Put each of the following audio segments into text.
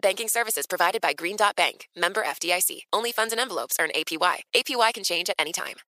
Banking services provided by Green Dot Bank, member FDIC. Only funds and envelopes earn APY. APY can change at any time.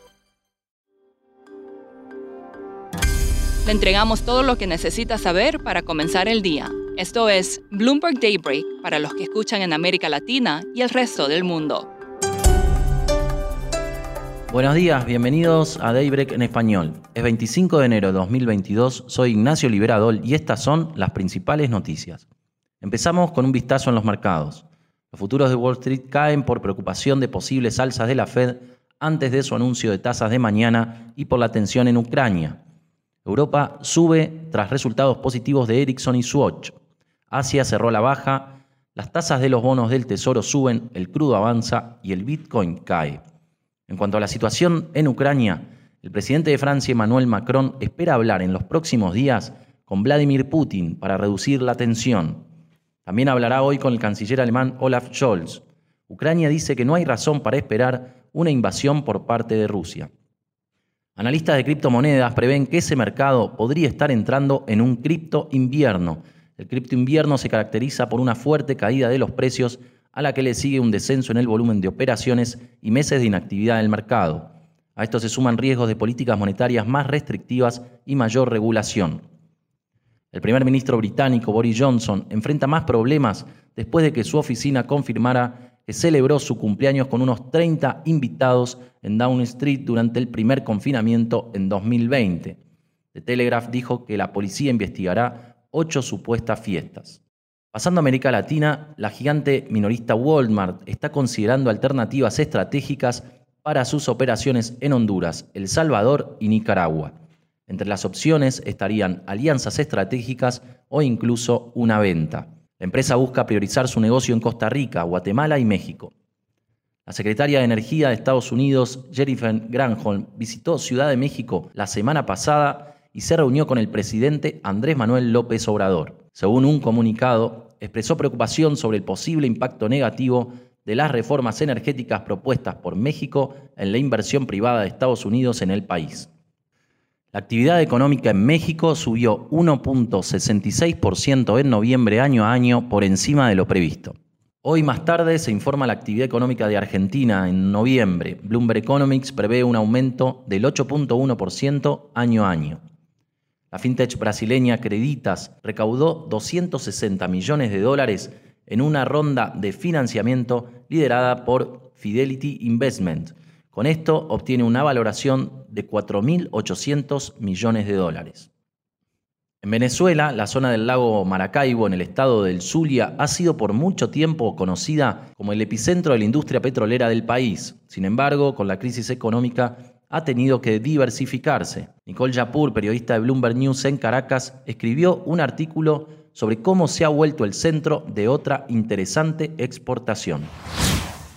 Le entregamos todo lo que necesita saber para comenzar el día. Esto es Bloomberg Daybreak para los que escuchan en América Latina y el resto del mundo. Buenos días, bienvenidos a Daybreak en español. Es 25 de enero de 2022, soy Ignacio Liberadol y estas son las principales noticias. Empezamos con un vistazo en los mercados. Los futuros de Wall Street caen por preocupación de posibles alzas de la Fed antes de su anuncio de tasas de mañana y por la tensión en Ucrania. Europa sube tras resultados positivos de Ericsson y Swatch. Asia cerró la baja, las tasas de los bonos del Tesoro suben, el crudo avanza y el Bitcoin cae. En cuanto a la situación en Ucrania, el presidente de Francia, Emmanuel Macron, espera hablar en los próximos días con Vladimir Putin para reducir la tensión. También hablará hoy con el canciller alemán Olaf Scholz. Ucrania dice que no hay razón para esperar una invasión por parte de Rusia. Analistas de criptomonedas prevén que ese mercado podría estar entrando en un cripto invierno. El cripto invierno se caracteriza por una fuerte caída de los precios a la que le sigue un descenso en el volumen de operaciones y meses de inactividad del mercado. A esto se suman riesgos de políticas monetarias más restrictivas y mayor regulación. El primer ministro británico Boris Johnson enfrenta más problemas después de que su oficina confirmara que celebró su cumpleaños con unos 30 invitados en Downing Street durante el primer confinamiento en 2020. The Telegraph dijo que la policía investigará ocho supuestas fiestas. Pasando a América Latina, la gigante minorista Walmart está considerando alternativas estratégicas para sus operaciones en Honduras, El Salvador y Nicaragua. Entre las opciones estarían alianzas estratégicas o incluso una venta. La empresa busca priorizar su negocio en Costa Rica, Guatemala y México. La secretaria de Energía de Estados Unidos, Jennifer Granholm, visitó Ciudad de México la semana pasada y se reunió con el presidente Andrés Manuel López Obrador. Según un comunicado, expresó preocupación sobre el posible impacto negativo de las reformas energéticas propuestas por México en la inversión privada de Estados Unidos en el país. La actividad económica en México subió 1.66% en noviembre año a año por encima de lo previsto. Hoy más tarde se informa la actividad económica de Argentina en noviembre. Bloomberg Economics prevé un aumento del 8.1% año a año. La fintech brasileña Creditas recaudó 260 millones de dólares en una ronda de financiamiento liderada por Fidelity Investment, con esto obtiene una valoración de 4.800 millones de dólares. En Venezuela, la zona del lago Maracaibo, en el estado del Zulia, ha sido por mucho tiempo conocida como el epicentro de la industria petrolera del país. Sin embargo, con la crisis económica ha tenido que diversificarse. Nicole Yapur, periodista de Bloomberg News en Caracas, escribió un artículo sobre cómo se ha vuelto el centro de otra interesante exportación.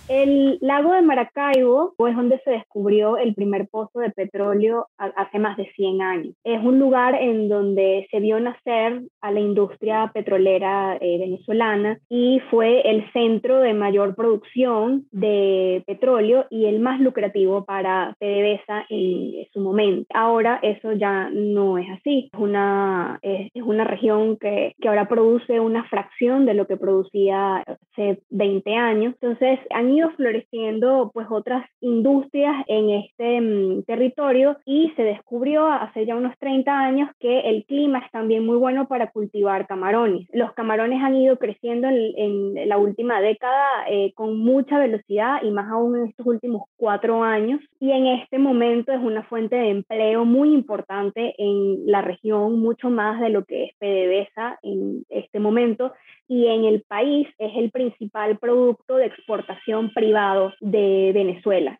El lago de Maracaibo es donde se descubrió el primer pozo de petróleo hace más de 100 años. Es un lugar en donde se vio nacer a la industria petrolera eh, venezolana y fue el centro de mayor producción de petróleo y el más lucrativo para PDVSA en su momento. Ahora eso ya no es así. Es una, es, una región que, que ahora produce una fracción de lo que producía hace 20 años. Entonces han ido floreciendo pues otras industrias en este mm, territorio y se descubrió hace ya unos 30 años que el clima es también muy bueno para cultivar camarones. Los camarones han ido creciendo en, la última década eh, con mucha velocidad y más aún en estos últimos cuatro años y en este momento es una fuente de empleo muy importante en la región, mucho más de lo que es PDVSA en este momento y en el país es el principal producto de exportación privado de Venezuela.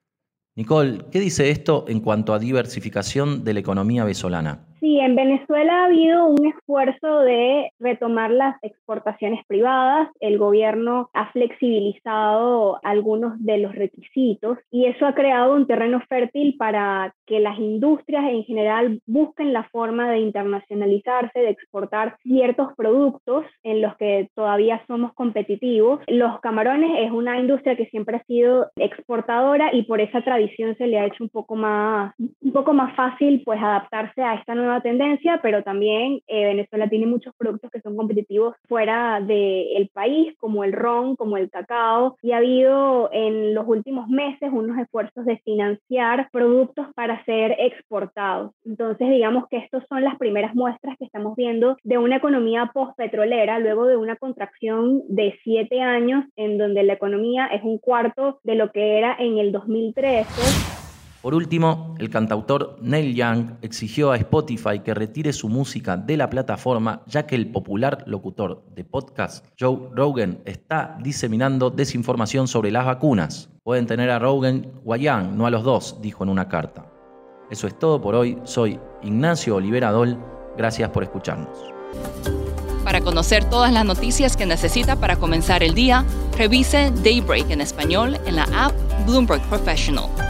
Nicole, ¿qué dice esto en cuanto a diversificación de la economía venezolana? Sí, en Venezuela ha habido un esfuerzo de retomar las exportaciones privadas. El gobierno ha flexibilizado algunos de los requisitos y eso ha creado un terreno fértil para que las industrias en general busquen la forma de internacionalizarse, de exportar ciertos productos en los que todavía somos competitivos. Los camarones es una industria que siempre ha sido exportadora y por esa tradición se le ha hecho un poco más, un poco más fácil pues adaptarse a esta nueva tendencia, pero también eh, Venezuela tiene muchos productos que son competitivos fuera del país, como el ron, como el cacao, y ha habido en los últimos meses unos esfuerzos de financiar productos para ser exportados. Entonces, digamos que estas son las primeras muestras que estamos viendo de una economía post-petrolera, luego de una contracción de siete años en donde la economía es un cuarto de lo que era en el 2013 por último, el cantautor Neil Young exigió a Spotify que retire su música de la plataforma ya que el popular locutor de podcast Joe Rogan está diseminando desinformación sobre las vacunas. Pueden tener a Rogan o a Young, no a los dos, dijo en una carta. Eso es todo por hoy. Soy Ignacio Oliveradol. Gracias por escucharnos. Para conocer todas las noticias que necesita para comenzar el día, revise Daybreak en español en la app Bloomberg Professional.